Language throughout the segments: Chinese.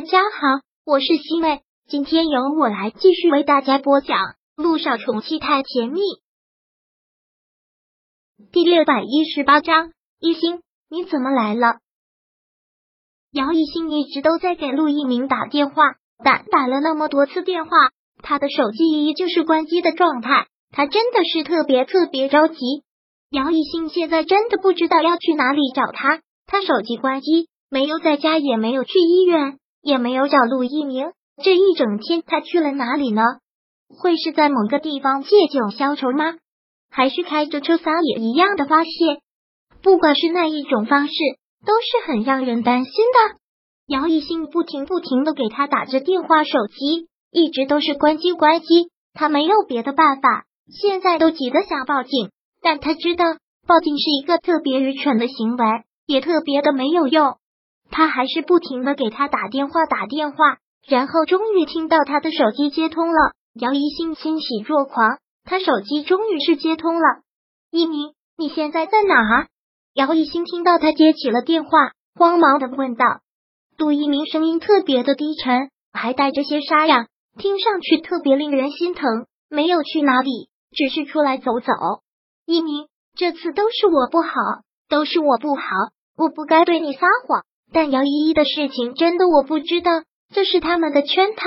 大家好，我是西妹，今天由我来继续为大家播讲《路上宠妻太甜蜜》第六百一十八章。一星，你怎么来了？姚一星一直都在给陆一鸣打电话，但打了那么多次电话，他的手机依旧是关机的状态。他真的是特别特别着急。姚一星现在真的不知道要去哪里找他，他手机关机，没有在家，也没有去医院。也没有找陆一鸣，这一整天他去了哪里呢？会是在某个地方借酒消愁吗？还是开着车撒野一样的发泄？不管是哪一种方式，都是很让人担心的。姚一兴不停不停的给他打着电话，手机一直都是关机关机，他没有别的办法，现在都急得想报警，但他知道报警是一个特别愚蠢的行为，也特别的没有用。他还是不停的给他打电话，打电话，然后终于听到他的手机接通了。姚一兴欣喜若狂，他手机终于是接通了。一鸣，你现在在哪？姚一兴听到他接起了电话，慌忙的问道。杜一鸣声音特别的低沉，还带着些沙哑，听上去特别令人心疼。没有去哪里，只是出来走走。一鸣，这次都是我不好，都是我不好，我不该对你撒谎。但姚依依的事情真的我不知道，这是他们的圈套。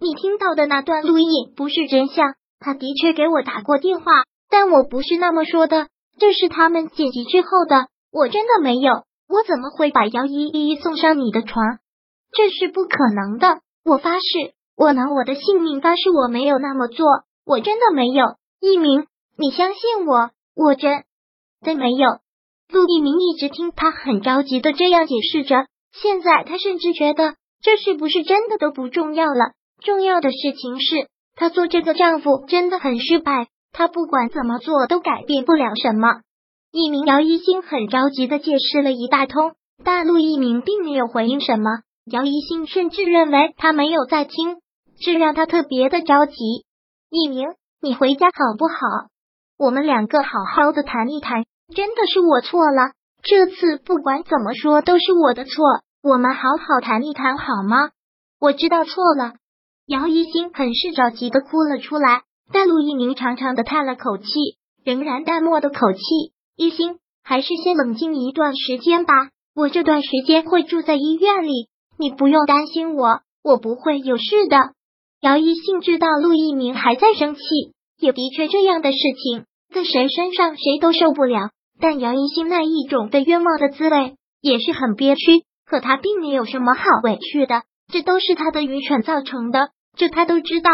你听到的那段录音不是真相，他的确给我打过电话，但我不是那么说的，这是他们剪辑之后的，我真的没有，我怎么会把姚依依送上你的床？这是不可能的，我发誓，我拿我的性命发誓，我没有那么做，我真的没有。一鸣，你相信我，我真的没有。陆一鸣一直听他很着急的这样解释着，现在他甚至觉得这是不是真的都不重要了。重要的事情是他做这个丈夫真的很失败，他不管怎么做都改变不了什么。一鸣姚一星很着急的解释了一大通，但陆一鸣并没有回应什么。姚一星甚至认为他没有在听，这让他特别的着急。一鸣，你回家好不好？我们两个好好的谈一谈。真的是我错了，这次不管怎么说都是我的错，我们好好谈一谈好吗？我知道错了。姚一星很是着急的哭了出来，但陆一鸣长长的叹了口气，仍然淡漠的口气。一星，还是先冷静一段时间吧，我这段时间会住在医院里，你不用担心我，我不会有事的。姚一兴知道陆一鸣还在生气，也的确这样的事情。在谁身上谁都受不了，但姚一新那一种被冤枉的滋味也是很憋屈。可他并没有什么好委屈的，这都是他的愚蠢造成的，这他都知道。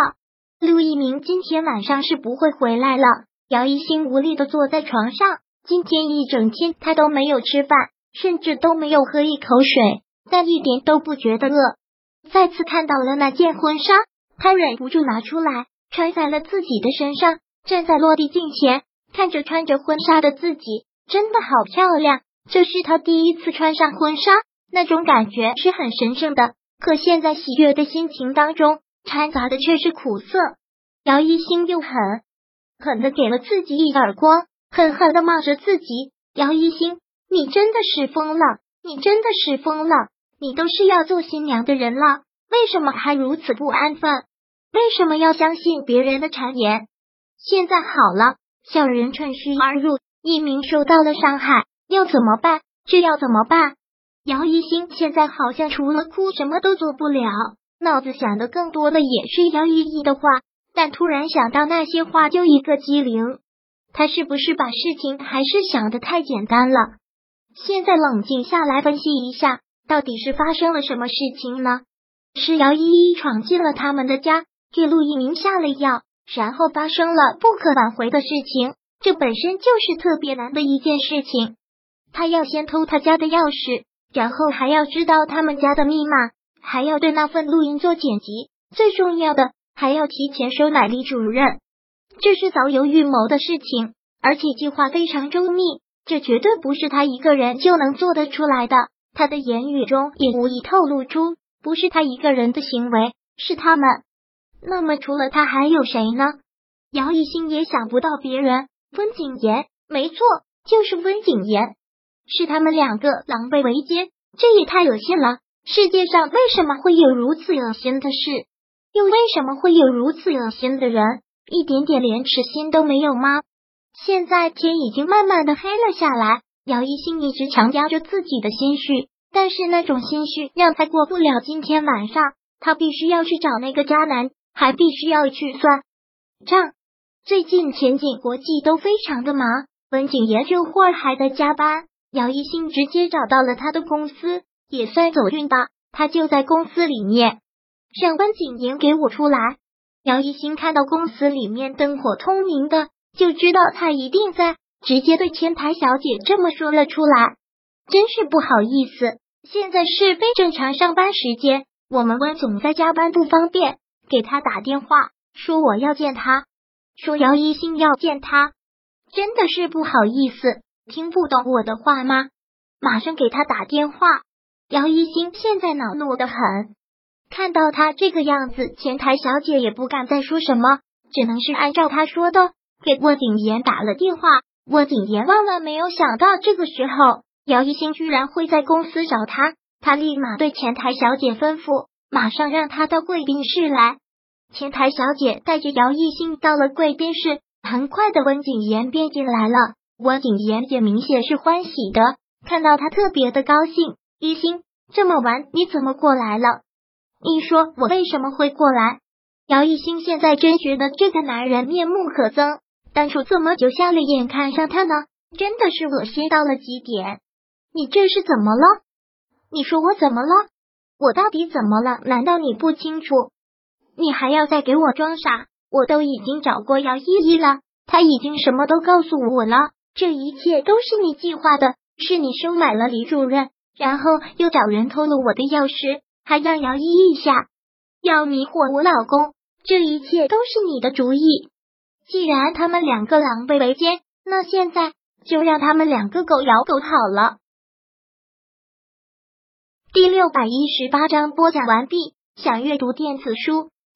陆一鸣今天晚上是不会回来了。姚一新无力的坐在床上，今天一整天他都没有吃饭，甚至都没有喝一口水，但一点都不觉得饿。再次看到了那件婚纱，他忍不住拿出来穿在了自己的身上，站在落地镜前。看着穿着婚纱的自己，真的好漂亮。这是他第一次穿上婚纱，那种感觉是很神圣的。可现在喜悦的心情当中，掺杂的却是苦涩。姚一星又狠狠的给了自己一耳光，狠狠的骂着自己：“姚一星，你真的是疯了！你真的是疯了！你都是要做新娘的人了，为什么还如此不安分？为什么要相信别人的谗言？现在好了。”小人趁虚而入，一鸣受到了伤害，要怎么办？这要怎么办？姚一星现在好像除了哭什么都做不了，脑子想的更多的也是姚依依的话，但突然想到那些话就一个机灵，他是不是把事情还是想的太简单了？现在冷静下来分析一下，到底是发生了什么事情呢？是姚依依闯进了他们的家，给陆一鸣下了药。然后发生了不可挽回的事情，这本身就是特别难的一件事情。他要先偷他家的钥匙，然后还要知道他们家的密码，还要对那份录音做剪辑，最重要的还要提前收买李主任。这是早有预谋的事情，而且计划非常周密，这绝对不是他一个人就能做得出来的。他的言语中也无意透露出，不是他一个人的行为，是他们。那么除了他还有谁呢？姚一兴也想不到别人。温景言，没错，就是温景言，是他们两个狼狈为奸，这也太恶心了。世界上为什么会有如此恶心的事？又为什么会有如此恶心的人？一点点廉耻心都没有吗？现在天已经慢慢的黑了下来，姚一心一直强压着自己的心绪，但是那种心绪让他过不了今天晚上。他必须要去找那个渣男，还必须要去算账。最近前景国际都非常的忙，温景言这会儿还在加班。姚一新直接找到了他的公司，也算走运吧。他就在公司里面，让温景言给我出来。姚一新看到公司里面灯火通明的，就知道他一定在，直接对前台小姐这么说了出来。真是不好意思，现在是非正常上班时间，我们温总在加班不方便，给他打电话说我要见他，说姚一新要见他，真的是不好意思。听不懂我的话吗？马上给他打电话。姚一新现在恼怒的很，看到他这个样子，前台小姐也不敢再说什么，只能是按照他说的给沃景言打了电话。沃景言万万没有想到，这个时候姚一新居然会在公司找他。他立马对前台小姐吩咐，马上让他到贵宾室来。前台小姐带着姚艺兴到了贵宾室，很快的温景言便进来了。温景言也明显是欢喜的，看到他特别的高兴。艺兴，这么晚你怎么过来了？你说我为什么会过来？姚艺兴现在真觉得这个男人面目可憎，当初这么久瞎了眼看上他呢，真的是恶心到了极点。你这是怎么了？你说我怎么了？我到底怎么了？难道你不清楚？你还要再给我装傻？我都已经找过姚依依了，他已经什么都告诉我了。这一切都是你计划的，是你收买了李主任，然后又找人偷了我的钥匙，还让姚依依下，要迷惑我老公。这一切都是你的主意。既然他们两个狼狈为奸，那现在就让他们两个狗咬狗好了。第六百一十八章播讲完毕。想阅读电子书，